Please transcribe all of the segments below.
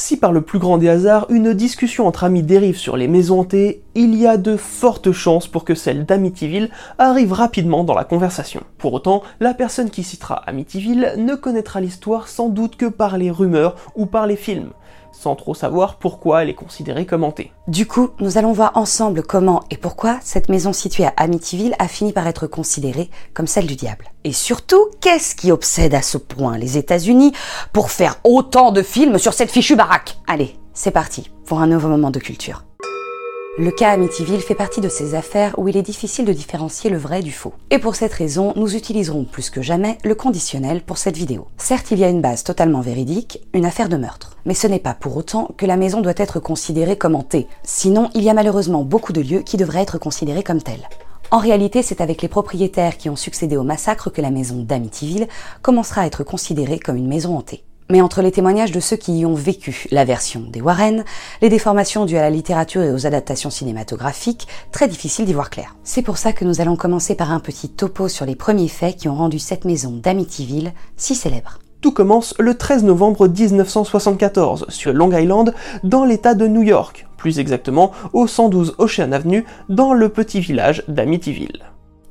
Si par le plus grand des hasards, une discussion entre amis dérive sur les maisons hantées, il y a de fortes chances pour que celle d'Amityville arrive rapidement dans la conversation. Pour autant, la personne qui citera Amityville ne connaîtra l'histoire sans doute que par les rumeurs ou par les films sans trop savoir pourquoi elle est considérée comme hantée. Du coup, nous allons voir ensemble comment et pourquoi cette maison située à Amityville a fini par être considérée comme celle du diable. Et surtout, qu'est-ce qui obsède à ce point les États-Unis pour faire autant de films sur cette fichue baraque? Allez, c'est parti pour un nouveau moment de culture. Le cas Amityville fait partie de ces affaires où il est difficile de différencier le vrai du faux. Et pour cette raison, nous utiliserons plus que jamais le conditionnel pour cette vidéo. Certes, il y a une base totalement véridique, une affaire de meurtre. Mais ce n'est pas pour autant que la maison doit être considérée comme hantée. Sinon, il y a malheureusement beaucoup de lieux qui devraient être considérés comme tels. En réalité, c'est avec les propriétaires qui ont succédé au massacre que la maison d'Amityville commencera à être considérée comme une maison hantée. Mais entre les témoignages de ceux qui y ont vécu la version des Warren, les déformations dues à la littérature et aux adaptations cinématographiques, très difficile d'y voir clair. C'est pour ça que nous allons commencer par un petit topo sur les premiers faits qui ont rendu cette maison d'Amityville si célèbre. Tout commence le 13 novembre 1974 sur Long Island dans l'état de New York, plus exactement au 112 Ocean Avenue dans le petit village d'Amityville.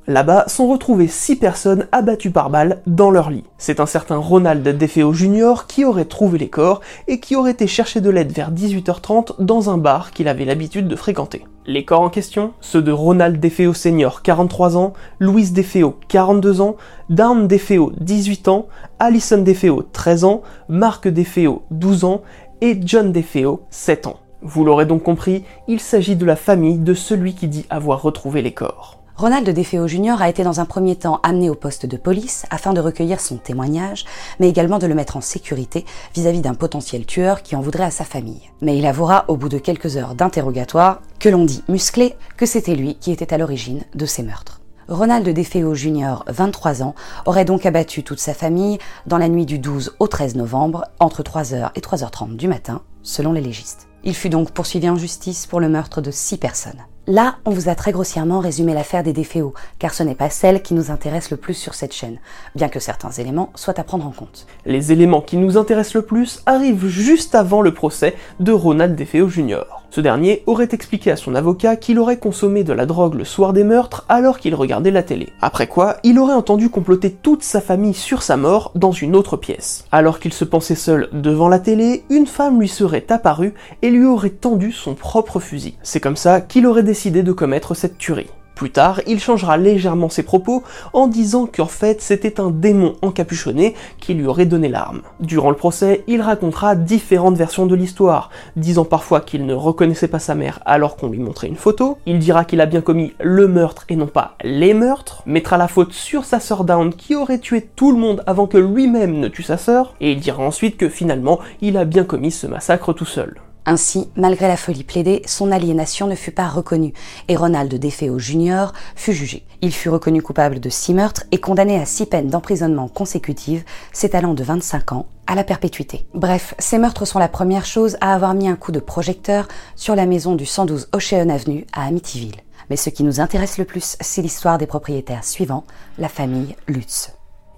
Là-bas sont retrouvées 6 personnes abattues par balles dans leur lit. C'est un certain Ronald DeFeo Jr. qui aurait trouvé les corps et qui aurait été chercher de l'aide vers 18h30 dans un bar qu'il avait l'habitude de fréquenter. Les corps en question, ceux de Ronald DeFeo Sr. 43 ans, Louise DeFeo 42 ans, Darn DeFeo 18 ans, Alison DeFeo 13 ans, Mark DeFeo 12 ans et John DeFeo 7 ans. Vous l'aurez donc compris, il s'agit de la famille de celui qui dit avoir retrouvé les corps. Ronald DeFeo Jr. a été dans un premier temps amené au poste de police afin de recueillir son témoignage, mais également de le mettre en sécurité vis-à-vis d'un potentiel tueur qui en voudrait à sa famille. Mais il avouera au bout de quelques heures d'interrogatoire, que l'on dit musclé, que c'était lui qui était à l'origine de ces meurtres. Ronald DeFeo Jr., 23 ans, aurait donc abattu toute sa famille dans la nuit du 12 au 13 novembre, entre 3h et 3h30 du matin, selon les légistes. Il fut donc poursuivi en justice pour le meurtre de six personnes. Là, on vous a très grossièrement résumé l'affaire des déféos, car ce n'est pas celle qui nous intéresse le plus sur cette chaîne, bien que certains éléments soient à prendre en compte. Les éléments qui nous intéressent le plus arrivent juste avant le procès de Ronald DeFeo Jr. Ce dernier aurait expliqué à son avocat qu'il aurait consommé de la drogue le soir des meurtres alors qu'il regardait la télé. Après quoi, il aurait entendu comploter toute sa famille sur sa mort dans une autre pièce. Alors qu'il se pensait seul devant la télé, une femme lui serait apparue et lui aurait tendu son propre fusil. C'est comme ça qu'il aurait décidé de commettre cette tuerie. Plus tard, il changera légèrement ses propos en disant qu'en fait c'était un démon encapuchonné qui lui aurait donné l'arme. Durant le procès, il racontera différentes versions de l'histoire, disant parfois qu'il ne reconnaissait pas sa mère alors qu'on lui montrait une photo, il dira qu'il a bien commis le meurtre et non pas les meurtres, mettra la faute sur sa sœur Down qui aurait tué tout le monde avant que lui-même ne tue sa sœur, et il dira ensuite que finalement il a bien commis ce massacre tout seul. Ainsi, malgré la folie plaidée, son aliénation ne fut pas reconnue et Ronald DeFeo Jr. fut jugé. Il fut reconnu coupable de six meurtres et condamné à six peines d'emprisonnement consécutives, s'étalant de 25 ans à la perpétuité. Bref, ces meurtres sont la première chose à avoir mis un coup de projecteur sur la maison du 112 Ocean Avenue à Amityville. Mais ce qui nous intéresse le plus, c'est l'histoire des propriétaires suivants, la famille Lutz.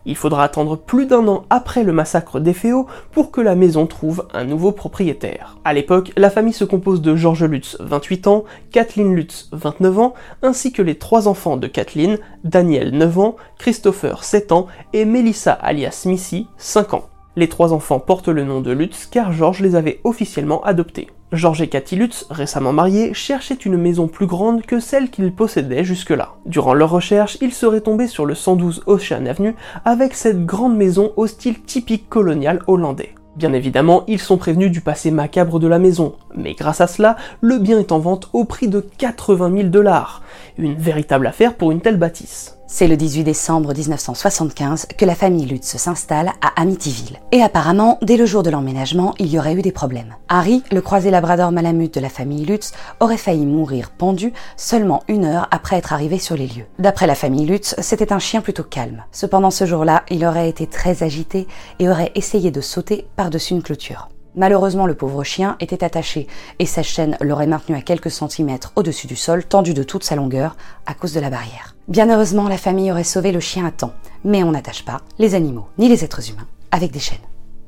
Il faudra attendre plus d'un an après le massacre d'Ephéo pour que la maison trouve un nouveau propriétaire. À l'époque, la famille se compose de George Lutz, 28 ans, Kathleen Lutz, 29 ans, ainsi que les trois enfants de Kathleen, Daniel, 9 ans, Christopher, 7 ans, et Melissa alias Missy, 5 ans. Les trois enfants portent le nom de Lutz car George les avait officiellement adoptés. George et Cathy Lutz, récemment mariés, cherchaient une maison plus grande que celle qu'ils possédaient jusque-là. Durant leurs recherches, ils seraient tombés sur le 112 Ocean Avenue avec cette grande maison au style typique colonial hollandais. Bien évidemment, ils sont prévenus du passé macabre de la maison, mais grâce à cela, le bien est en vente au prix de 80 000 dollars. Une véritable affaire pour une telle bâtisse. C'est le 18 décembre 1975 que la famille Lutz s'installe à Amityville. Et apparemment, dès le jour de l'emménagement, il y aurait eu des problèmes. Harry, le croisé labrador malamute de la famille Lutz, aurait failli mourir pendu seulement une heure après être arrivé sur les lieux. D'après la famille Lutz, c'était un chien plutôt calme. Cependant, ce jour-là, il aurait été très agité et aurait essayé de sauter par-dessus une clôture. Malheureusement, le pauvre chien était attaché et sa chaîne l'aurait maintenu à quelques centimètres au-dessus du sol, tendu de toute sa longueur à cause de la barrière. Bien heureusement, la famille aurait sauvé le chien à temps, mais on n'attache pas les animaux ni les êtres humains avec des chaînes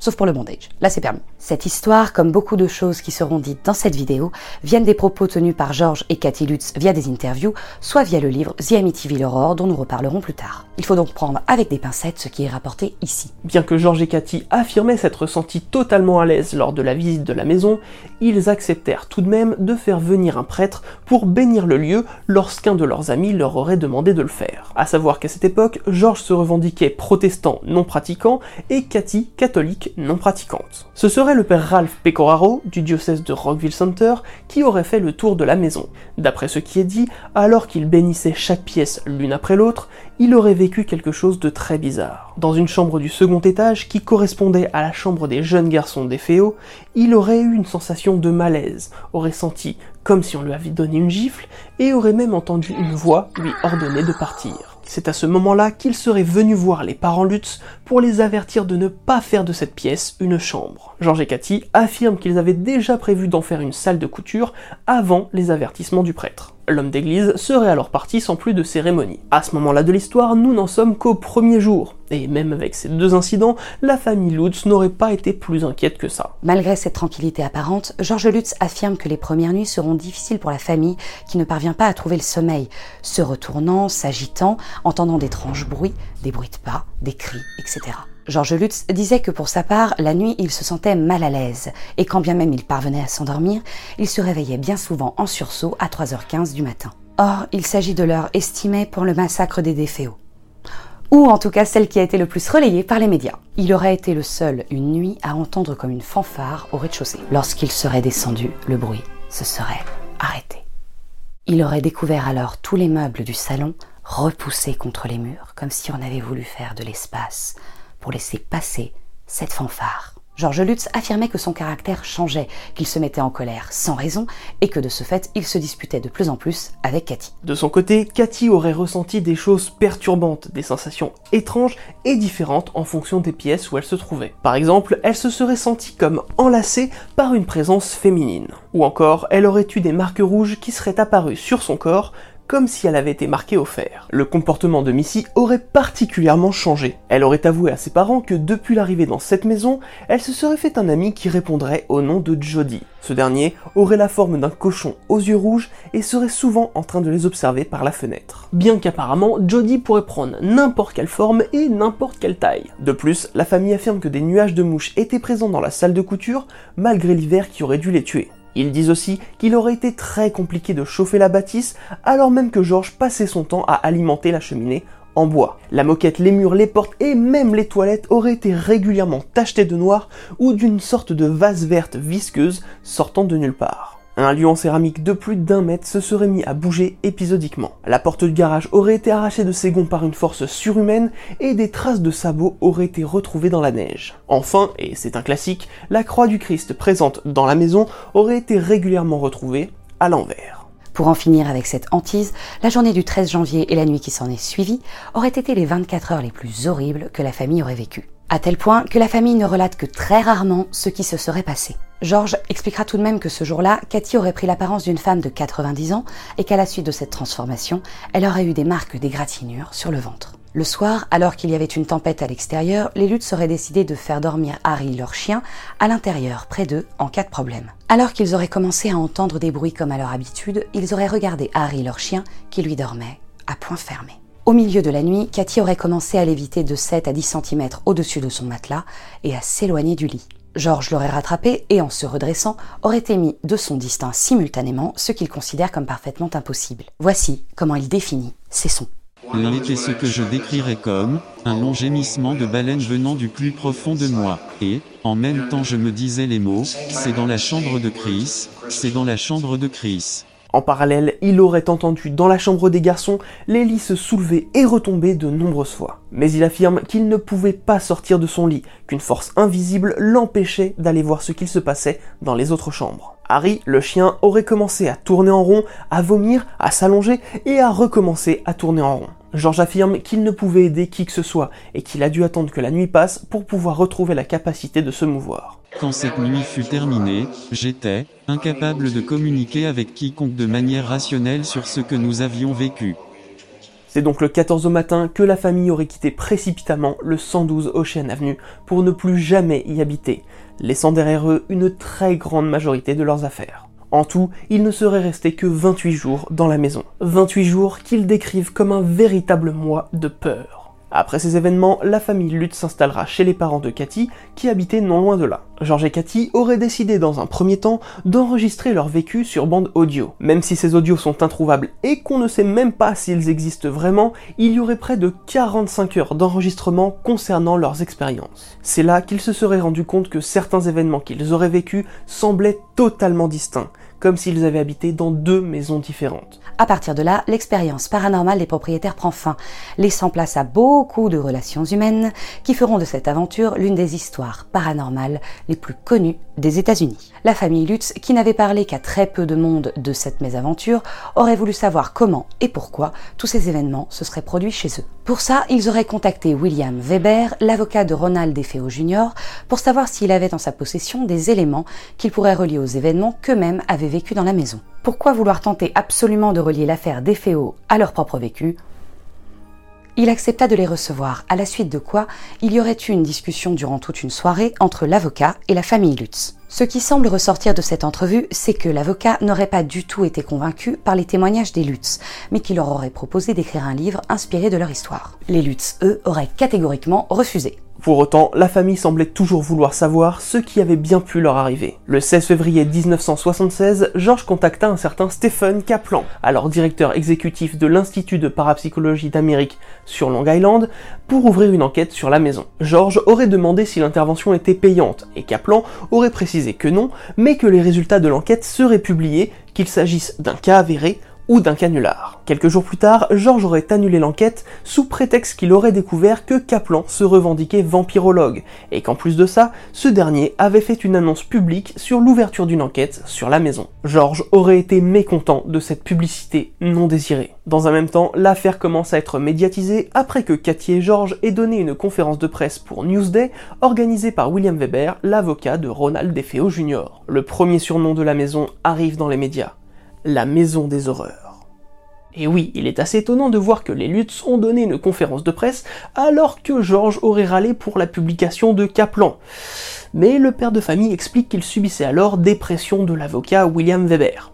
sauf pour le bondage. Là, c'est permis. Cette histoire, comme beaucoup de choses qui seront dites dans cette vidéo, viennent des propos tenus par Georges et Cathy Lutz via des interviews, soit via le livre The Amityville Horror, dont nous reparlerons plus tard. Il faut donc prendre avec des pincettes ce qui est rapporté ici. Bien que Georges et Cathy affirmaient s'être sentis totalement à l'aise lors de la visite de la maison, ils acceptèrent tout de même de faire venir un prêtre pour bénir le lieu lorsqu'un de leurs amis leur aurait demandé de le faire. À savoir qu'à cette époque, Georges se revendiquait protestant non pratiquant et Cathy catholique non pratiquante. Ce serait le père Ralph Pecoraro, du diocèse de Rockville Center, qui aurait fait le tour de la maison. D'après ce qui est dit, alors qu'il bénissait chaque pièce l'une après l'autre, il aurait vécu quelque chose de très bizarre. Dans une chambre du second étage, qui correspondait à la chambre des jeunes garçons des Féaux, il aurait eu une sensation de malaise, aurait senti comme si on lui avait donné une gifle, et aurait même entendu une voix lui ordonner de partir. C'est à ce moment-là qu'il serait venu voir les parents Lutz pour les avertir de ne pas faire de cette pièce une chambre. Georges et Cathy affirment qu'ils avaient déjà prévu d'en faire une salle de couture avant les avertissements du prêtre l'homme d'église serait alors parti sans plus de cérémonie. À ce moment-là de l'histoire, nous n'en sommes qu'au premier jour, et même avec ces deux incidents, la famille Lutz n'aurait pas été plus inquiète que ça. Malgré cette tranquillité apparente, Georges Lutz affirme que les premières nuits seront difficiles pour la famille qui ne parvient pas à trouver le sommeil, se retournant, s'agitant, entendant d'étranges bruits, des bruits de pas, des cris, etc. Georges Lutz disait que pour sa part, la nuit, il se sentait mal à l'aise, et quand bien même il parvenait à s'endormir, il se réveillait bien souvent en sursaut à 3h15 du matin. Or, il s'agit de l'heure estimée pour le massacre des déféos. Ou en tout cas celle qui a été le plus relayée par les médias. Il aurait été le seul une nuit à entendre comme une fanfare au rez-de-chaussée. Lorsqu'il serait descendu, le bruit se serait arrêté. Il aurait découvert alors tous les meubles du salon repoussés contre les murs, comme si on avait voulu faire de l'espace pour laisser passer cette fanfare. Georges Lutz affirmait que son caractère changeait, qu'il se mettait en colère sans raison et que de ce fait, il se disputait de plus en plus avec Cathy. De son côté, Cathy aurait ressenti des choses perturbantes, des sensations étranges et différentes en fonction des pièces où elle se trouvait. Par exemple, elle se serait sentie comme enlacée par une présence féminine. Ou encore, elle aurait eu des marques rouges qui seraient apparues sur son corps comme si elle avait été marquée au fer. Le comportement de Missy aurait particulièrement changé. Elle aurait avoué à ses parents que depuis l'arrivée dans cette maison, elle se serait fait un ami qui répondrait au nom de Jody. Ce dernier aurait la forme d'un cochon aux yeux rouges et serait souvent en train de les observer par la fenêtre. Bien qu'apparemment, Jody pourrait prendre n'importe quelle forme et n'importe quelle taille. De plus, la famille affirme que des nuages de mouches étaient présents dans la salle de couture, malgré l'hiver qui aurait dû les tuer. Ils disent aussi qu'il aurait été très compliqué de chauffer la bâtisse alors même que Georges passait son temps à alimenter la cheminée en bois. La moquette, les murs, les portes et même les toilettes auraient été régulièrement tachetées de noir ou d'une sorte de vase verte visqueuse sortant de nulle part. Un lieu en céramique de plus d'un mètre se serait mis à bouger épisodiquement. La porte du garage aurait été arrachée de ses gonds par une force surhumaine et des traces de sabots auraient été retrouvées dans la neige. Enfin, et c'est un classique, la croix du Christ présente dans la maison aurait été régulièrement retrouvée à l'envers. Pour en finir avec cette hantise, la journée du 13 janvier et la nuit qui s'en est suivie auraient été les 24 heures les plus horribles que la famille aurait vécues. À tel point que la famille ne relate que très rarement ce qui se serait passé. Georges expliquera tout de même que ce jour-là, Cathy aurait pris l'apparence d'une femme de 90 ans et qu'à la suite de cette transformation, elle aurait eu des marques d'égratignures sur le ventre. Le soir, alors qu'il y avait une tempête à l'extérieur, les luttes seraient décidé de faire dormir Harry, leur chien, à l'intérieur, près d'eux, en cas de problème. Alors qu'ils auraient commencé à entendre des bruits comme à leur habitude, ils auraient regardé Harry, leur chien, qui lui dormait, à point fermé. Au milieu de la nuit, Cathy aurait commencé à léviter de 7 à 10 cm au-dessus de son matelas et à s'éloigner du lit. Georges l'aurait rattrapé et en se redressant aurait émis de son distinct simultanément ce qu'il considère comme parfaitement impossible. Voici comment il définit ses sons. L'un était ce que je décrirais comme un long gémissement de baleine venant du plus profond de moi. Et, en même temps je me disais les mots, c'est dans la chambre de Chris, c'est dans la chambre de Chris. En parallèle, il aurait entendu dans la chambre des garçons les lits se soulever et retomber de nombreuses fois. Mais il affirme qu'il ne pouvait pas sortir de son lit, qu'une force invisible l'empêchait d'aller voir ce qu'il se passait dans les autres chambres. Harry, le chien, aurait commencé à tourner en rond, à vomir, à s'allonger et à recommencer à tourner en rond. George affirme qu'il ne pouvait aider qui que ce soit et qu'il a dû attendre que la nuit passe pour pouvoir retrouver la capacité de se mouvoir. Quand cette nuit fut terminée, j'étais incapable de communiquer avec quiconque de manière rationnelle sur ce que nous avions vécu. C'est donc le 14 au matin que la famille aurait quitté précipitamment le 112 Ocean Avenue pour ne plus jamais y habiter, laissant derrière eux une très grande majorité de leurs affaires. En tout, il ne serait resté que 28 jours dans la maison. 28 jours qu'ils décrivent comme un véritable mois de peur. Après ces événements, la famille Lutz s'installera chez les parents de Cathy, qui habitaient non loin de là. George et Cathy auraient décidé dans un premier temps d'enregistrer leur vécu sur bande audio. Même si ces audios sont introuvables et qu'on ne sait même pas s'ils existent vraiment, il y aurait près de 45 heures d'enregistrement concernant leurs expériences. C'est là qu'ils se seraient rendus compte que certains événements qu'ils auraient vécus semblaient totalement distincts comme s'ils avaient habité dans deux maisons différentes. À partir de là, l'expérience paranormale des propriétaires prend fin, laissant place à beaucoup de relations humaines qui feront de cette aventure l'une des histoires paranormales les plus connues des États-Unis. La famille Lutz, qui n'avait parlé qu'à très peu de monde de cette mésaventure, aurait voulu savoir comment et pourquoi tous ces événements se seraient produits chez eux. Pour ça, ils auraient contacté William Weber, l'avocat de Ronald DeFeo Jr., pour savoir s'il avait en sa possession des éléments qu'il pourrait relier aux événements qu'eux-mêmes avaient vécu dans la maison. Pourquoi vouloir tenter absolument de relier l'affaire des Féaux à leur propre vécu? Il accepta de les recevoir, à la suite de quoi il y aurait eu une discussion durant toute une soirée entre l'avocat et la famille Lutz. Ce qui semble ressortir de cette entrevue, c'est que l'avocat n'aurait pas du tout été convaincu par les témoignages des Lutz, mais qu'il leur aurait proposé d'écrire un livre inspiré de leur histoire. Les Lutz, eux, auraient catégoriquement refusé. Pour autant, la famille semblait toujours vouloir savoir ce qui avait bien pu leur arriver. Le 16 février 1976, George contacta un certain Stephen Kaplan, alors directeur exécutif de l'Institut de parapsychologie d'Amérique sur Long Island, pour ouvrir une enquête sur la maison. George aurait demandé si l'intervention était payante, et Kaplan aurait précisé que non, mais que les résultats de l'enquête seraient publiés, qu'il s'agisse d'un cas avéré ou d'un canular. Quelques jours plus tard, George aurait annulé l'enquête sous prétexte qu'il aurait découvert que Kaplan se revendiquait vampirologue, et qu'en plus de ça, ce dernier avait fait une annonce publique sur l'ouverture d'une enquête sur la maison. George aurait été mécontent de cette publicité non désirée. Dans un même temps, l'affaire commence à être médiatisée après que Cathy et George aient donné une conférence de presse pour Newsday organisée par William Weber, l'avocat de Ronald DeFeo Jr. Le premier surnom de la maison arrive dans les médias la maison des horreurs. Et oui, il est assez étonnant de voir que les Lutz ont donné une conférence de presse alors que George aurait râlé pour la publication de Kaplan. Mais le père de famille explique qu'il subissait alors des pressions de l'avocat William Weber.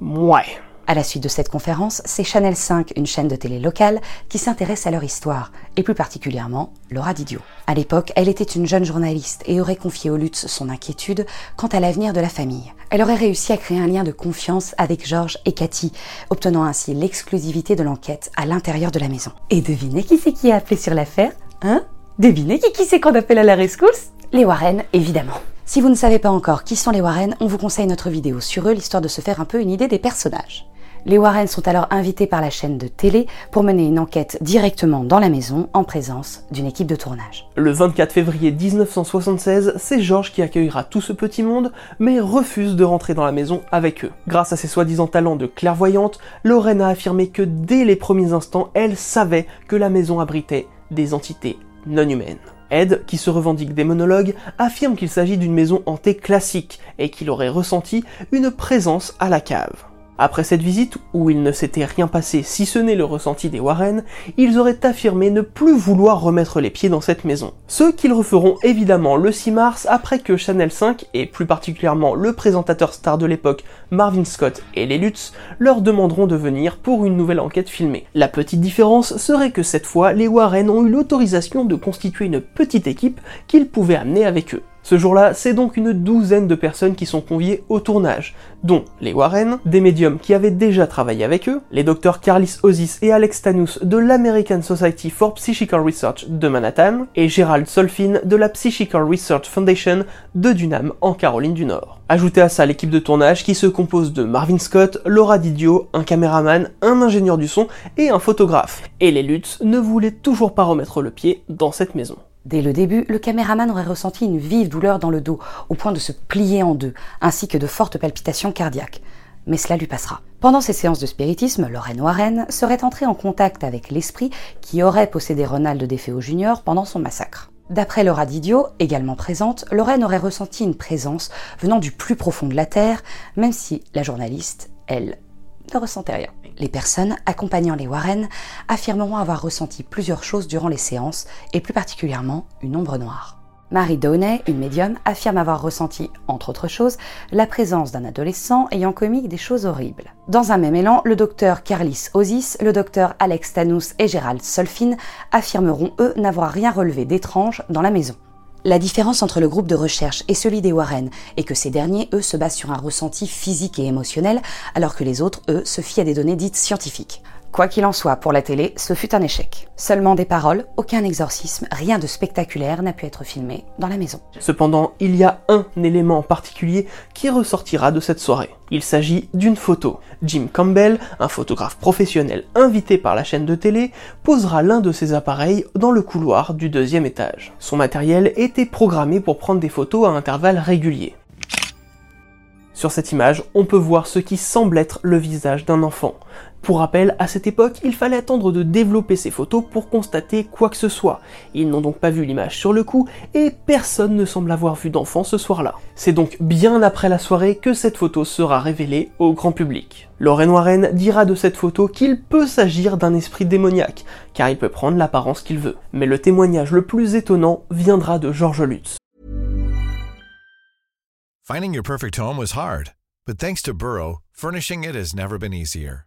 Ouais. À la suite de cette conférence, c'est Channel 5, une chaîne de télé locale, qui s'intéresse à leur histoire, et plus particulièrement Laura Didio. À l'époque, elle était une jeune journaliste et aurait confié au Lutz son inquiétude quant à l'avenir de la famille. Elle aurait réussi à créer un lien de confiance avec Georges et Cathy, obtenant ainsi l'exclusivité de l'enquête à l'intérieur de la maison. Et devinez qui c'est qui a appelé sur l'affaire Hein? Devinez qui, qui c'est qu'on appelle à la rescousse? Les Warren, évidemment. Si vous ne savez pas encore qui sont les Warren, on vous conseille notre vidéo sur eux, l'histoire de se faire un peu une idée des personnages. Les Warren sont alors invités par la chaîne de télé pour mener une enquête directement dans la maison en présence d'une équipe de tournage. Le 24 février 1976, c'est George qui accueillera tout ce petit monde, mais refuse de rentrer dans la maison avec eux. Grâce à ses soi-disant talents de clairvoyante, Lorraine a affirmé que dès les premiers instants, elle savait que la maison abritait des entités non humaines. Ed, qui se revendique démonologue, affirme qu'il s'agit d'une maison hantée classique et qu'il aurait ressenti une présence à la cave. Après cette visite, où il ne s'était rien passé si ce n'est le ressenti des Warren, ils auraient affirmé ne plus vouloir remettre les pieds dans cette maison. Ce qu'ils referont évidemment le 6 mars après que Channel 5, et plus particulièrement le présentateur star de l'époque Marvin Scott et les Lutz, leur demanderont de venir pour une nouvelle enquête filmée. La petite différence serait que cette fois, les Warren ont eu l'autorisation de constituer une petite équipe qu'ils pouvaient amener avec eux. Ce jour-là, c'est donc une douzaine de personnes qui sont conviées au tournage, dont les Warren, des médiums qui avaient déjà travaillé avec eux, les docteurs Carlis Ozis et Alex Tanous de l'American Society for Psychical Research de Manhattan, et Gerald Solfin de la Psychical Research Foundation de Dunham en Caroline du Nord. Ajoutez à ça l'équipe de tournage qui se compose de Marvin Scott, Laura Didio, un caméraman, un ingénieur du son et un photographe. Et les Lutz ne voulaient toujours pas remettre le pied dans cette maison. Dès le début, le caméraman aurait ressenti une vive douleur dans le dos, au point de se plier en deux, ainsi que de fortes palpitations cardiaques. Mais cela lui passera. Pendant ces séances de spiritisme, Lorraine Warren serait entrée en contact avec l'esprit qui aurait possédé Ronald DeFeo Jr. pendant son massacre. D'après Laura Didio, également présente, Lorraine aurait ressenti une présence venant du plus profond de la Terre, même si la journaliste, elle, ne ressentait rien. Les personnes accompagnant les Warren affirmeront avoir ressenti plusieurs choses durant les séances, et plus particulièrement une ombre noire. Marie Downey, une médium, affirme avoir ressenti, entre autres choses, la présence d'un adolescent ayant commis des choses horribles. Dans un même élan, le docteur Carlis Ozis, le docteur Alex Tanous et Gérald Solfin affirmeront, eux, n'avoir rien relevé d'étrange dans la maison. La différence entre le groupe de recherche et celui des Warren est que ces derniers, eux, se basent sur un ressenti physique et émotionnel, alors que les autres, eux, se fient à des données dites scientifiques. Quoi qu'il en soit, pour la télé, ce fut un échec. Seulement des paroles, aucun exorcisme, rien de spectaculaire n'a pu être filmé dans la maison. Cependant, il y a un élément en particulier qui ressortira de cette soirée. Il s'agit d'une photo. Jim Campbell, un photographe professionnel invité par la chaîne de télé, posera l'un de ses appareils dans le couloir du deuxième étage. Son matériel était programmé pour prendre des photos à intervalles réguliers. Sur cette image, on peut voir ce qui semble être le visage d'un enfant. Pour rappel, à cette époque, il fallait attendre de développer ces photos pour constater quoi que ce soit. Ils n'ont donc pas vu l'image sur le coup, et personne ne semble avoir vu d'enfant ce soir-là. C'est donc bien après la soirée que cette photo sera révélée au grand public. Lorraine Warren dira de cette photo qu'il peut s'agir d'un esprit démoniaque, car il peut prendre l'apparence qu'il veut. Mais le témoignage le plus étonnant viendra de George Lutz. Finding your perfect home was hard, but thanks to Burrow, furnishing it has never been easier.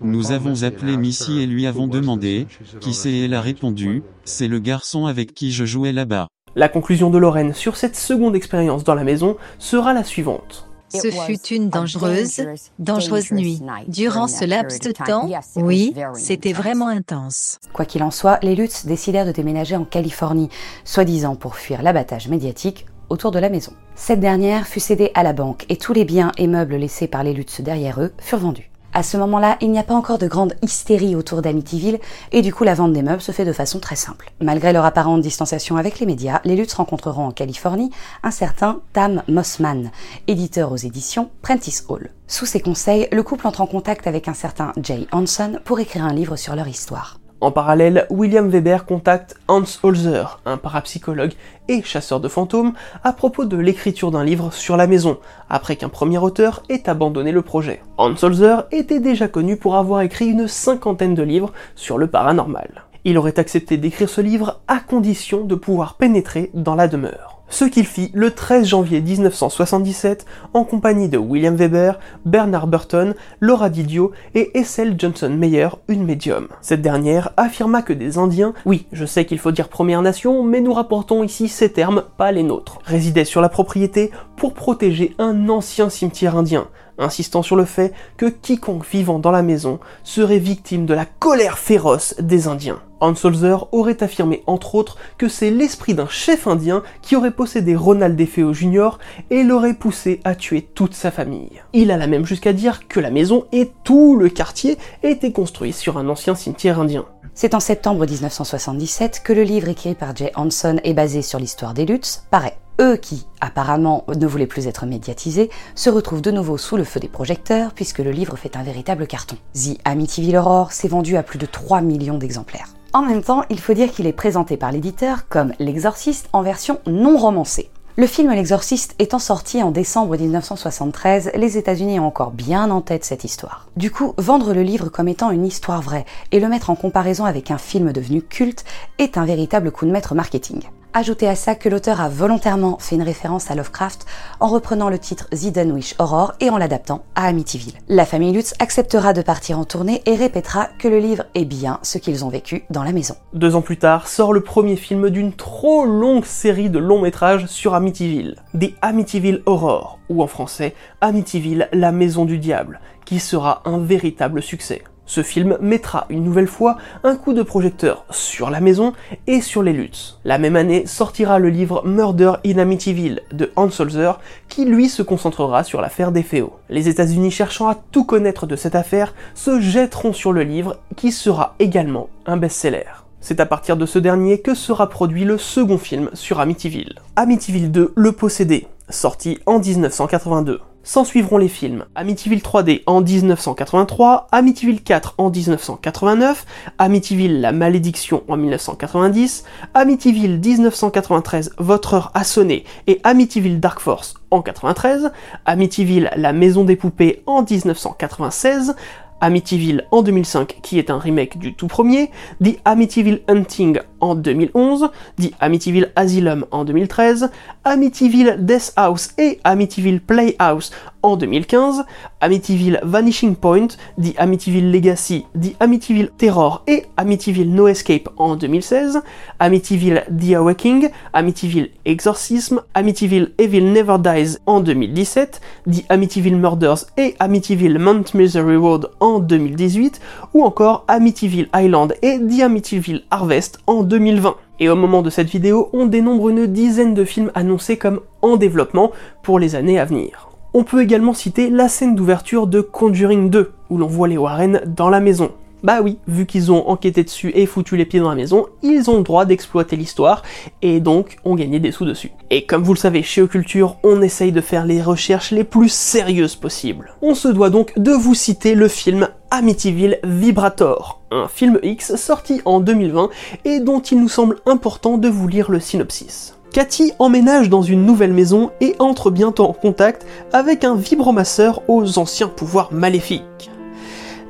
Nous avons appelé Missy et lui avons demandé, qui c'est et elle a répondu, c'est le garçon avec qui je jouais là-bas. La conclusion de Lorraine sur cette seconde expérience dans la maison sera la suivante. Ce fut une dangereuse, dangereuse nuit. Durant ce laps de temps, oui, c'était vraiment intense. Quoi qu'il en soit, les Lutz décidèrent de déménager en Californie, soi-disant pour fuir l'abattage médiatique autour de la maison. Cette dernière fut cédée à la banque et tous les biens et meubles laissés par les Lutz derrière eux furent vendus. À ce moment-là, il n'y a pas encore de grande hystérie autour d'Amityville et du coup la vente des meubles se fait de façon très simple. Malgré leur apparente distanciation avec les médias, les Lutz rencontreront en Californie un certain Tam Mossman, éditeur aux éditions Prentice Hall. Sous ses conseils, le couple entre en contact avec un certain Jay Hanson pour écrire un livre sur leur histoire. En parallèle, William Weber contacte Hans Holzer, un parapsychologue et chasseur de fantômes, à propos de l'écriture d'un livre sur la maison, après qu'un premier auteur ait abandonné le projet. Hans Holzer était déjà connu pour avoir écrit une cinquantaine de livres sur le paranormal. Il aurait accepté d'écrire ce livre à condition de pouvoir pénétrer dans la demeure ce qu'il fit le 13 janvier 1977 en compagnie de William Weber, Bernard Burton, Laura Didio et Essel Johnson Meyer, une médium. Cette dernière affirma que des Indiens, oui, je sais qu'il faut dire Première Nation, mais nous rapportons ici ces termes, pas les nôtres, résidaient sur la propriété pour protéger un ancien cimetière indien, insistant sur le fait que quiconque vivant dans la maison serait victime de la colère féroce des Indiens. Hans Holzer aurait affirmé entre autres que c'est l'esprit d'un chef indien qui aurait possédé Ronald DeFeo Jr. et l'aurait poussé à tuer toute sa famille. Il alla même jusqu'à dire que la maison et tout le quartier étaient construits sur un ancien cimetière indien. C'est en septembre 1977 que le livre écrit par Jay Hanson et basé sur l'histoire des Lutz paraît. Eux qui, apparemment, ne voulaient plus être médiatisés, se retrouvent de nouveau sous le feu des projecteurs puisque le livre fait un véritable carton. The Amityville Horror s'est vendu à plus de 3 millions d'exemplaires. En même temps, il faut dire qu'il est présenté par l'éditeur comme l'exorciste en version non romancée. Le film L'Exorciste étant sorti en décembre 1973, les États-Unis ont encore bien en tête cette histoire. Du coup, vendre le livre comme étant une histoire vraie et le mettre en comparaison avec un film devenu culte est un véritable coup de maître marketing. Ajoutez à ça que l'auteur a volontairement fait une référence à Lovecraft en reprenant le titre The Dunwich Horror et en l'adaptant à Amityville. La famille Lutz acceptera de partir en tournée et répétera que le livre est bien ce qu'ils ont vécu dans la maison. Deux ans plus tard sort le premier film d'une trop longue série de longs métrages sur Amityville, The Amityville Horror, ou en français Amityville, la maison du diable, qui sera un véritable succès. Ce film mettra une nouvelle fois un coup de projecteur sur la maison et sur les Lutz. La même année sortira le livre Murder in Amityville de Hans Holzer qui lui se concentrera sur l'affaire des Féaux. Les États-Unis cherchant à tout connaître de cette affaire se jetteront sur le livre qui sera également un best-seller. C'est à partir de ce dernier que sera produit le second film sur Amityville. Amityville 2, Le Possédé, sorti en 1982. S'en suivront les films Amityville 3D en 1983, Amityville 4 en 1989, Amityville La Malédiction en 1990, Amityville 1993 Votre heure a sonné et Amityville Dark Force en 93, Amityville La Maison des Poupées en 1996, Amityville en 2005, qui est un remake du tout premier, The Amityville Hunting en 2011, The Amityville Asylum en 2013, Amityville Death House et Amityville Playhouse en 2015, Amityville Vanishing Point, The Amityville Legacy, The Amityville Terror et Amityville No Escape en 2016, Amityville The Awakening, Amityville Exorcism, Amityville Evil Never Dies en 2017, The Amityville Murders et Amityville Mount Misery Road en 2018, ou encore Amityville Island et The Amityville Harvest en 2020. Et au moment de cette vidéo, on dénombre une dizaine de films annoncés comme en développement pour les années à venir. On peut également citer la scène d'ouverture de Conjuring 2, où l'on voit les Warren dans la maison. Bah oui, vu qu'ils ont enquêté dessus et foutu les pieds dans la maison, ils ont le droit d'exploiter l'histoire, et donc ont gagné des sous dessus. Et comme vous le savez, chez Occulture, on essaye de faire les recherches les plus sérieuses possibles. On se doit donc de vous citer le film Amityville Vibrator, un film X sorti en 2020 et dont il nous semble important de vous lire le synopsis. Cathy emménage dans une nouvelle maison et entre bientôt en contact avec un vibromasseur aux anciens pouvoirs maléfiques.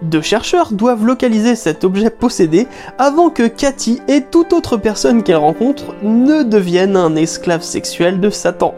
Deux chercheurs doivent localiser cet objet possédé avant que Cathy et toute autre personne qu'elle rencontre ne deviennent un esclave sexuel de Satan.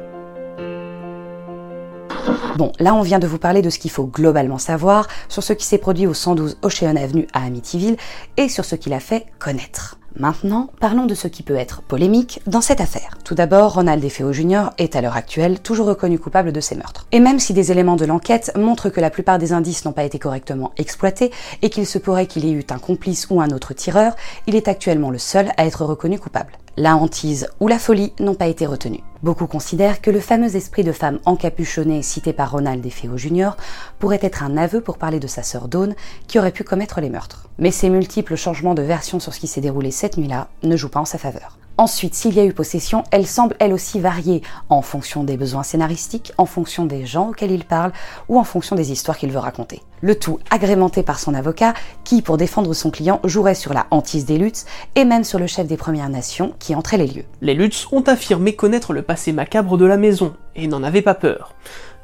Bon, là on vient de vous parler de ce qu'il faut globalement savoir sur ce qui s'est produit au 112 Ocean Avenue à Amityville et sur ce qu'il a fait connaître. Maintenant, parlons de ce qui peut être polémique dans cette affaire. Tout d'abord, Ronald DeFeo Jr. est à l'heure actuelle toujours reconnu coupable de ces meurtres. Et même si des éléments de l'enquête montrent que la plupart des indices n'ont pas été correctement exploités et qu'il se pourrait qu'il y ait eu un complice ou un autre tireur, il est actuellement le seul à être reconnu coupable la hantise ou la folie n'ont pas été retenus. Beaucoup considèrent que le fameux esprit de femme encapuchonnée cité par Ronald DeFeo Jr. pourrait être un aveu pour parler de sa sœur Dawn qui aurait pu commettre les meurtres. Mais ces multiples changements de version sur ce qui s'est déroulé cette nuit-là ne jouent pas en sa faveur. Ensuite, s'il y a eu possession, elle semble elle aussi varier en fonction des besoins scénaristiques, en fonction des gens auxquels il parle ou en fonction des histoires qu'il veut raconter. Le tout agrémenté par son avocat qui, pour défendre son client, jouerait sur la hantise des Lutz et même sur le chef des Premières Nations qui entrait les lieux. Les Lutz ont affirmé connaître le passé macabre de la maison et n'en avaient pas peur.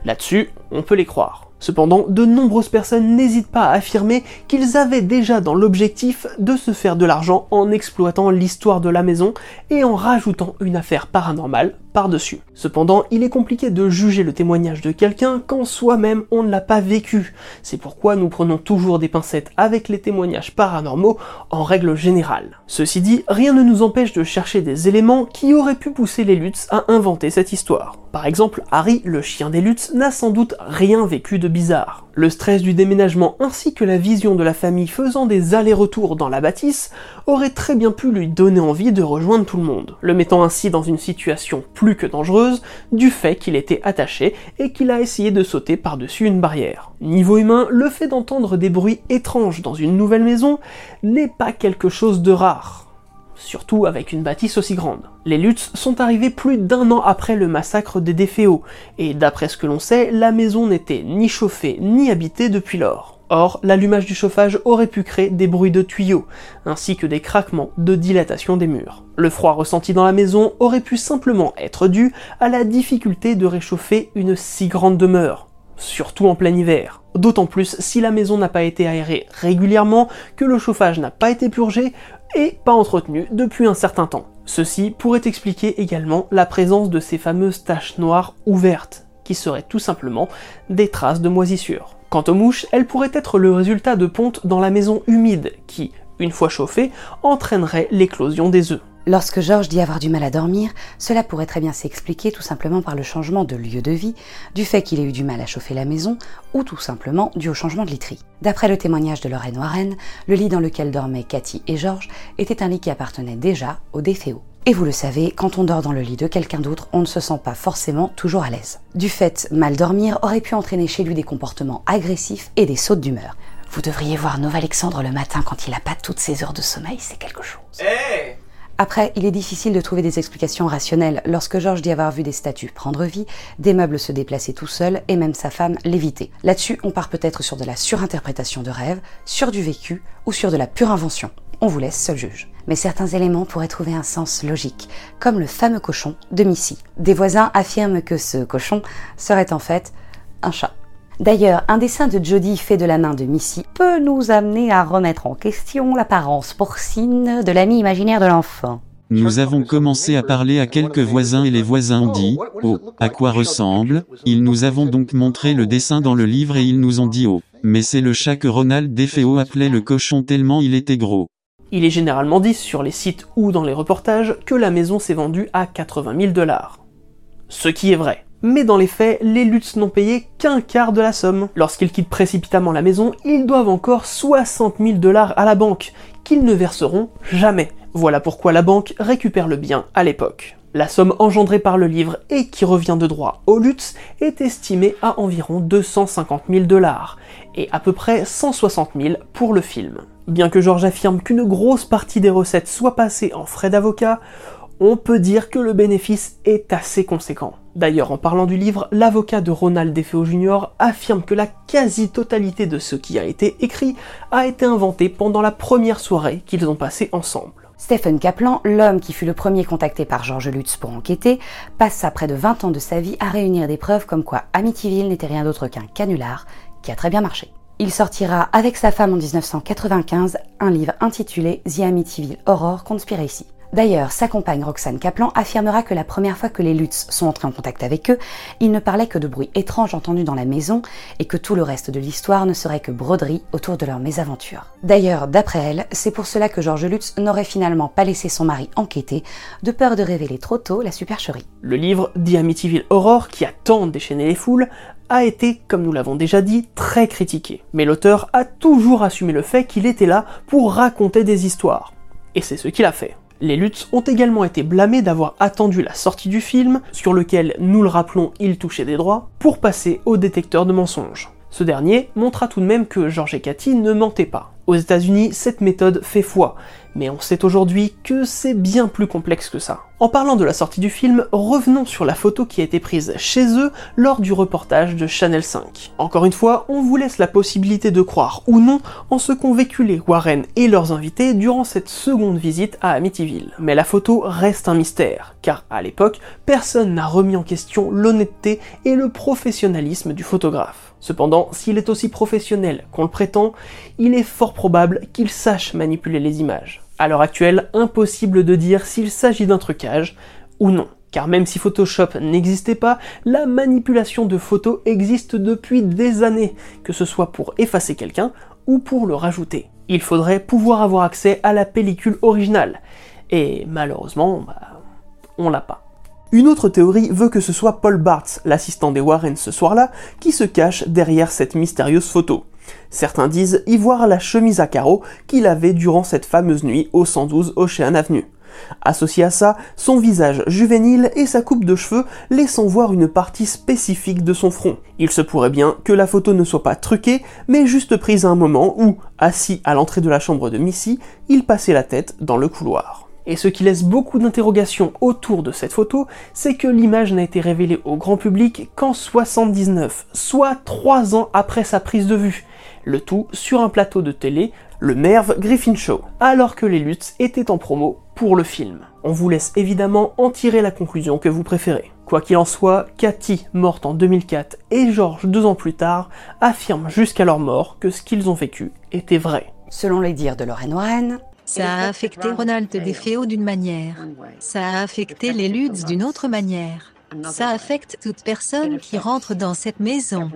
Là-dessus, on peut les croire. Cependant, de nombreuses personnes n'hésitent pas à affirmer qu'ils avaient déjà dans l'objectif de se faire de l'argent en exploitant l'histoire de la maison et en rajoutant une affaire paranormale par-dessus. Cependant, il est compliqué de juger le témoignage de quelqu'un quand soi-même on ne l'a pas vécu. C'est pourquoi nous prenons toujours des pincettes avec les témoignages paranormaux en règle générale. Ceci dit, rien ne nous empêche de chercher des éléments qui auraient pu pousser les Lutz à inventer cette histoire. Par exemple, Harry, le chien des Lutz, n'a sans doute rien vécu de bizarre. Le stress du déménagement ainsi que la vision de la famille faisant des allers-retours dans la bâtisse aurait très bien pu lui donner envie de rejoindre tout le monde, le mettant ainsi dans une situation plus que dangereuse du fait qu'il était attaché et qu'il a essayé de sauter par-dessus une barrière. Niveau humain, le fait d'entendre des bruits étranges dans une nouvelle maison n'est pas quelque chose de rare surtout avec une bâtisse aussi grande. Les Lutz sont arrivés plus d'un an après le massacre des Déféos, et d'après ce que l'on sait, la maison n'était ni chauffée ni habitée depuis lors. Or, l'allumage du chauffage aurait pu créer des bruits de tuyaux, ainsi que des craquements de dilatation des murs. Le froid ressenti dans la maison aurait pu simplement être dû à la difficulté de réchauffer une si grande demeure, surtout en plein hiver. D'autant plus si la maison n'a pas été aérée régulièrement, que le chauffage n'a pas été purgé et pas entretenu depuis un certain temps. Ceci pourrait expliquer également la présence de ces fameuses taches noires ouvertes, qui seraient tout simplement des traces de moisissure. Quant aux mouches, elles pourraient être le résultat de pontes dans la maison humide, qui, une fois chauffée, entraînerait l'éclosion des œufs. Lorsque Georges dit avoir du mal à dormir, cela pourrait très bien s'expliquer tout simplement par le changement de lieu de vie, du fait qu'il ait eu du mal à chauffer la maison, ou tout simplement dû au changement de literie. D'après le témoignage de Lorraine Warren, le lit dans lequel dormaient Cathy et Georges était un lit qui appartenait déjà au déféo. Et vous le savez, quand on dort dans le lit de quelqu'un d'autre, on ne se sent pas forcément toujours à l'aise. Du fait, mal dormir aurait pu entraîner chez lui des comportements agressifs et des sautes d'humeur. Vous devriez voir Nova Alexandre le matin quand il n'a pas toutes ses heures de sommeil, c'est quelque chose. Après, il est difficile de trouver des explications rationnelles lorsque Georges dit avoir vu des statues prendre vie, des meubles se déplacer tout seuls et même sa femme léviter. Là-dessus, on part peut-être sur de la surinterprétation de rêves, sur du vécu ou sur de la pure invention. On vous laisse seul juge. Mais certains éléments pourraient trouver un sens logique, comme le fameux cochon de Missy. Des voisins affirment que ce cochon serait en fait un chat. D'ailleurs, un dessin de Jody fait de la main de Missy peut nous amener à remettre en question l'apparence porcine de l'ami imaginaire de l'enfant. Nous avons commencé à parler à quelques voisins et les voisins ont dit « Oh, à quoi ressemble ?» Ils nous avons donc montré le dessin dans le livre et ils nous ont dit « Oh, mais c'est le chat que Ronald Defeo appelait le cochon tellement il était gros. » Il est généralement dit sur les sites ou dans les reportages que la maison s'est vendue à 80 000 dollars. Ce qui est vrai. Mais dans les faits, les Lutz n'ont payé qu'un quart de la somme. Lorsqu'ils quittent précipitamment la maison, ils doivent encore 60 000 dollars à la banque, qu'ils ne verseront jamais. Voilà pourquoi la banque récupère le bien à l'époque. La somme engendrée par le livre et qui revient de droit aux Lutz est estimée à environ 250 000 dollars, et à peu près 160 000 pour le film. Bien que George affirme qu'une grosse partie des recettes soit passée en frais d'avocat, on peut dire que le bénéfice est assez conséquent. D'ailleurs, en parlant du livre, l'avocat de Ronald DeFeo Jr. affirme que la quasi-totalité de ce qui a été écrit a été inventé pendant la première soirée qu'ils ont passée ensemble. Stephen Kaplan, l'homme qui fut le premier contacté par George Lutz pour enquêter, passa près de 20 ans de sa vie à réunir des preuves comme quoi Amityville n'était rien d'autre qu'un canular qui a très bien marché. Il sortira avec sa femme en 1995 un livre intitulé The Amityville Horror Conspiracy. D'ailleurs, sa compagne Roxane Kaplan affirmera que la première fois que les Lutz sont entrés en contact avec eux, ils ne parlaient que de bruits étranges entendus dans la maison et que tout le reste de l'histoire ne serait que broderie autour de leur mésaventure. D'ailleurs, d'après elle, c'est pour cela que George Lutz n'aurait finalement pas laissé son mari enquêter, de peur de révéler trop tôt la supercherie. Le livre The Amityville Horror, qui a tant déchaîné les foules, a été, comme nous l'avons déjà dit, très critiqué. Mais l'auteur a toujours assumé le fait qu'il était là pour raconter des histoires. Et c'est ce qu'il a fait. Les Lutz ont également été blâmés d'avoir attendu la sortie du film, sur lequel, nous le rappelons, ils touchaient des droits, pour passer au détecteur de mensonges. Ce dernier montra tout de même que George et Cathy ne mentaient pas. Aux États-Unis, cette méthode fait foi, mais on sait aujourd'hui que c'est bien plus complexe que ça. En parlant de la sortie du film, revenons sur la photo qui a été prise chez eux lors du reportage de Channel 5. Encore une fois, on vous laisse la possibilité de croire ou non en ce qu'ont vécu les Warren et leurs invités durant cette seconde visite à Amityville. Mais la photo reste un mystère, car à l'époque, personne n'a remis en question l'honnêteté et le professionnalisme du photographe. Cependant, s'il est aussi professionnel qu'on le prétend, il est fort probable qu'il sache manipuler les images. À l'heure actuelle, impossible de dire s'il s'agit d'un trucage ou non. Car même si Photoshop n'existait pas, la manipulation de photos existe depuis des années, que ce soit pour effacer quelqu'un ou pour le rajouter. Il faudrait pouvoir avoir accès à la pellicule originale. Et malheureusement, bah, on l'a pas. Une autre théorie veut que ce soit Paul Bartz, l'assistant des Warren ce soir-là, qui se cache derrière cette mystérieuse photo. Certains disent y voir la chemise à carreaux qu'il avait durant cette fameuse nuit au 112 Ocean Avenue. Associé à ça, son visage juvénile et sa coupe de cheveux laissant voir une partie spécifique de son front. Il se pourrait bien que la photo ne soit pas truquée, mais juste prise à un moment où, assis à l'entrée de la chambre de Missy, il passait la tête dans le couloir. Et ce qui laisse beaucoup d'interrogations autour de cette photo, c'est que l'image n'a été révélée au grand public qu'en 79, soit 3 ans après sa prise de vue. Le tout sur un plateau de télé, le Merv Griffin Show, alors que les Lutz étaient en promo pour le film. On vous laisse évidemment en tirer la conclusion que vous préférez. Quoi qu'il en soit, Cathy, morte en 2004, et George, deux ans plus tard, affirment jusqu'à leur mort que ce qu'ils ont vécu était vrai. Selon les dires de Lorraine Warren, ça a affecté Ronald DeFeo d'une manière. Ça a affecté les Luds d'une autre manière. Ça affecte toute personne qui rentre dans cette maison.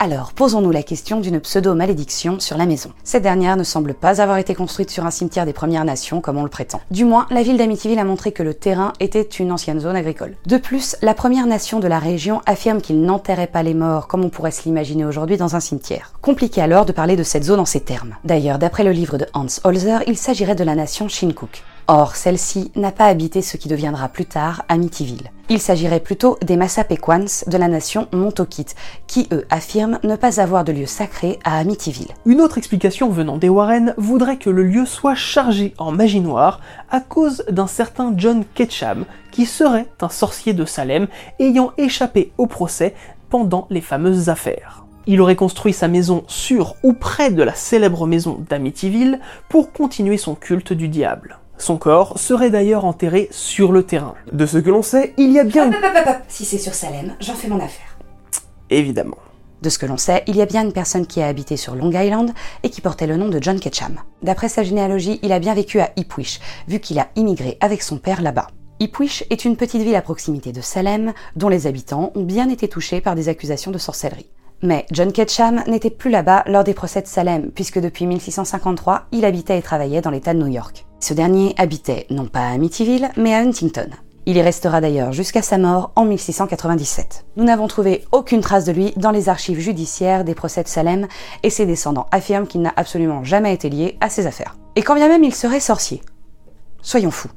Alors, posons-nous la question d'une pseudo-malédiction sur la maison. Cette dernière ne semble pas avoir été construite sur un cimetière des Premières Nations comme on le prétend. Du moins, la ville d'Amityville a montré que le terrain était une ancienne zone agricole. De plus, la Première Nation de la région affirme qu'il n'enterrait pas les morts comme on pourrait se l'imaginer aujourd'hui dans un cimetière. Compliqué alors de parler de cette zone en ces termes. D'ailleurs, d'après le livre de Hans Holzer, il s'agirait de la nation Shinkook. Or, celle-ci n'a pas habité ce qui deviendra plus tard Amityville. Il s'agirait plutôt des Massapequans de la nation Montokit, qui eux affirment ne pas avoir de lieu sacré à Amityville. Une autre explication venant des Warren voudrait que le lieu soit chargé en magie noire à cause d'un certain John Ketcham, qui serait un sorcier de Salem ayant échappé au procès pendant les fameuses affaires. Il aurait construit sa maison sur ou près de la célèbre maison d'Amityville pour continuer son culte du diable. Son corps serait d'ailleurs enterré sur le terrain. De ce que l'on sait, il y a bien... Si c'est sur Salem, j'en fais mon affaire. Évidemment. De ce que l'on sait, il y a bien une personne qui a habité sur Long Island et qui portait le nom de John Ketcham. D'après sa généalogie, il a bien vécu à Ipswich, vu qu'il a immigré avec son père là-bas. Ipswich est une petite ville à proximité de Salem, dont les habitants ont bien été touchés par des accusations de sorcellerie. Mais John Ketcham n'était plus là-bas lors des procès de Salem, puisque depuis 1653, il habitait et travaillait dans l'État de New York. Ce dernier habitait non pas à Amityville, mais à Huntington. Il y restera d'ailleurs jusqu'à sa mort en 1697. Nous n'avons trouvé aucune trace de lui dans les archives judiciaires des procès de Salem, et ses descendants affirment qu'il n'a absolument jamais été lié à ces affaires. Et quand bien même il serait sorcier. Soyons fous.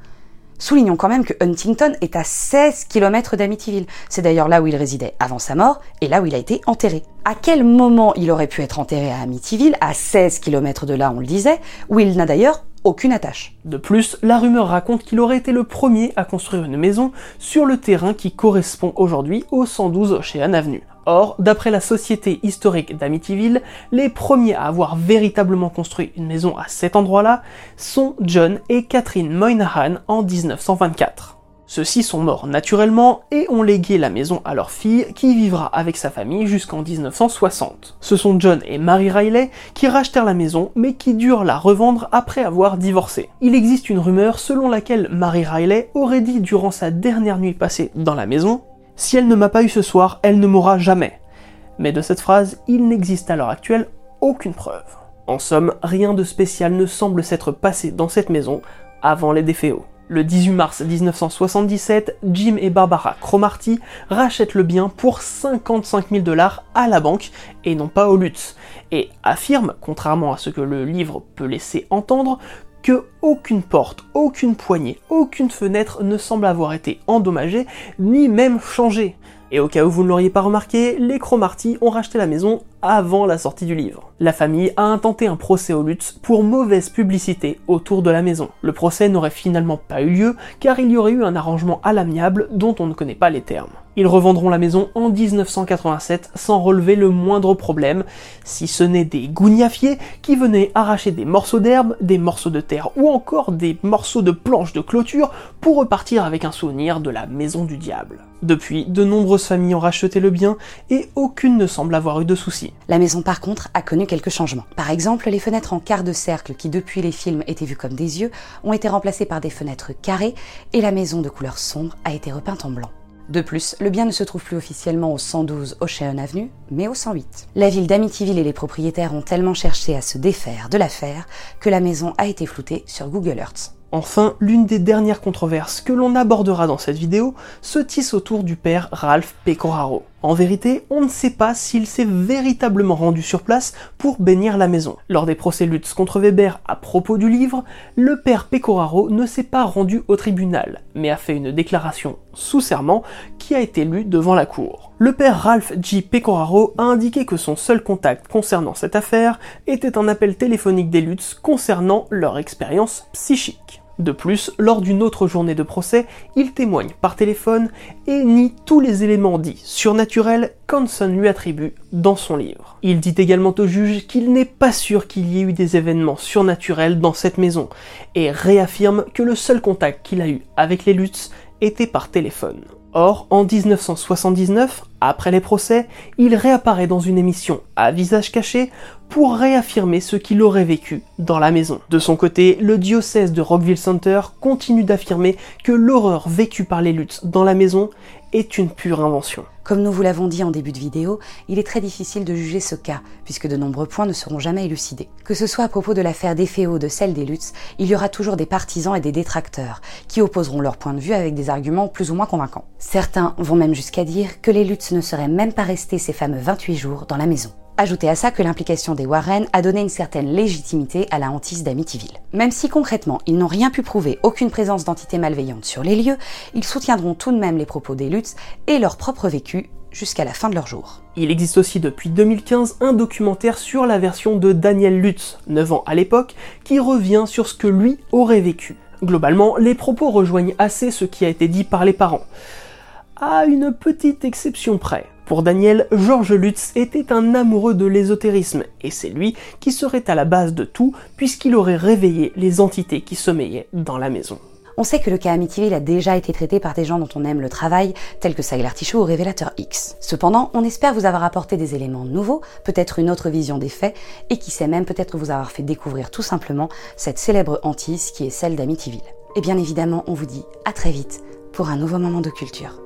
Soulignons quand même que Huntington est à 16 km d'Amityville. C'est d'ailleurs là où il résidait avant sa mort et là où il a été enterré. À quel moment il aurait pu être enterré à Amityville, à 16 km de là on le disait, où il n'a d'ailleurs aucune attache. De plus, la rumeur raconte qu'il aurait été le premier à construire une maison sur le terrain qui correspond aujourd'hui au 112 Ocean Avenue. Or, d'après la Société historique d'Amityville, les premiers à avoir véritablement construit une maison à cet endroit-là sont John et Catherine Moynihan en 1924. Ceux-ci sont morts naturellement et ont légué la maison à leur fille qui vivra avec sa famille jusqu'en 1960. Ce sont John et Mary Riley qui rachetèrent la maison mais qui durent la revendre après avoir divorcé. Il existe une rumeur selon laquelle Mary Riley aurait dit durant sa dernière nuit passée dans la maison Si elle ne m'a pas eu ce soir, elle ne m'aura jamais. Mais de cette phrase, il n'existe à l'heure actuelle aucune preuve. En somme, rien de spécial ne semble s'être passé dans cette maison avant les déféos. Le 18 mars 1977, Jim et Barbara Cromarty rachètent le bien pour 55 000 dollars à la banque et non pas au Lutz, et affirment, contrairement à ce que le livre peut laisser entendre, que aucune porte, aucune poignée, aucune fenêtre ne semble avoir été endommagée, ni même changée. Et au cas où vous ne l'auriez pas remarqué, les Cromarty ont racheté la maison avant la sortie du livre. La famille a intenté un procès au Lutz pour mauvaise publicité autour de la maison. Le procès n'aurait finalement pas eu lieu car il y aurait eu un arrangement à l'amiable dont on ne connaît pas les termes. Ils revendront la maison en 1987 sans relever le moindre problème, si ce n'est des gougnafiers qui venaient arracher des morceaux d'herbe, des morceaux de terre ou encore des morceaux de planches de clôture pour repartir avec un souvenir de la maison du diable. Depuis, de nombreuses familles ont racheté le bien et aucune ne semble avoir eu de soucis. La maison par contre a connu quelques changements. Par exemple, les fenêtres en quart de cercle qui depuis les films étaient vues comme des yeux ont été remplacées par des fenêtres carrées et la maison de couleur sombre a été repeinte en blanc. De plus, le bien ne se trouve plus officiellement au 112 Ocean Avenue, mais au 108. La ville d'Amityville et les propriétaires ont tellement cherché à se défaire de l'affaire que la maison a été floutée sur Google Earth. Enfin, l'une des dernières controverses que l'on abordera dans cette vidéo se tisse autour du père Ralph Pecoraro. En vérité, on ne sait pas s'il s'est véritablement rendu sur place pour bénir la maison. Lors des procès Lutz contre Weber à propos du livre, le père Pecoraro ne s'est pas rendu au tribunal, mais a fait une déclaration sous serment qui a été lue devant la cour. Le père Ralph G. Pecoraro a indiqué que son seul contact concernant cette affaire était un appel téléphonique des Lutz concernant leur expérience psychique. De plus, lors d'une autre journée de procès, il témoigne par téléphone et nie tous les éléments dits surnaturels qu'Hanson lui attribue dans son livre. Il dit également au juge qu'il n'est pas sûr qu'il y ait eu des événements surnaturels dans cette maison et réaffirme que le seul contact qu'il a eu avec les Lutz était par téléphone. Or, en 1979, après les procès, il réapparaît dans une émission à visage caché pour réaffirmer ce qu'il aurait vécu dans la maison. De son côté, le diocèse de Rockville Center continue d'affirmer que l'horreur vécue par les Lutz dans la maison est une pure invention. Comme nous vous l'avons dit en début de vidéo, il est très difficile de juger ce cas, puisque de nombreux points ne seront jamais élucidés. Que ce soit à propos de l'affaire Déféo ou de celle des Lutz, il y aura toujours des partisans et des détracteurs, qui opposeront leur point de vue avec des arguments plus ou moins convaincants. Certains vont même jusqu'à dire que les Lutz ne seraient même pas restés ces fameux 28 jours dans la maison. Ajoutez à ça que l'implication des Warren a donné une certaine légitimité à la hantise d'Amityville. Même si concrètement ils n'ont rien pu prouver aucune présence d'entités malveillantes sur les lieux, ils soutiendront tout de même les propos des Lutz et leur propre vécu jusqu'à la fin de leur jour. Il existe aussi depuis 2015 un documentaire sur la version de Daniel Lutz, 9 ans à l'époque, qui revient sur ce que lui aurait vécu. Globalement, les propos rejoignent assez ce qui a été dit par les parents. À une petite exception près. Pour Daniel, Georges Lutz était un amoureux de l'ésotérisme, et c'est lui qui serait à la base de tout, puisqu'il aurait réveillé les entités qui sommeillaient dans la maison. On sait que le cas Amityville a déjà été traité par des gens dont on aime le travail, tels que Sagler Tichou ou Révélateur X. Cependant, on espère vous avoir apporté des éléments nouveaux, peut-être une autre vision des faits, et qui sait même peut-être vous avoir fait découvrir tout simplement cette célèbre hantise qui est celle d'Amityville. Et bien évidemment, on vous dit à très vite pour un nouveau moment de culture.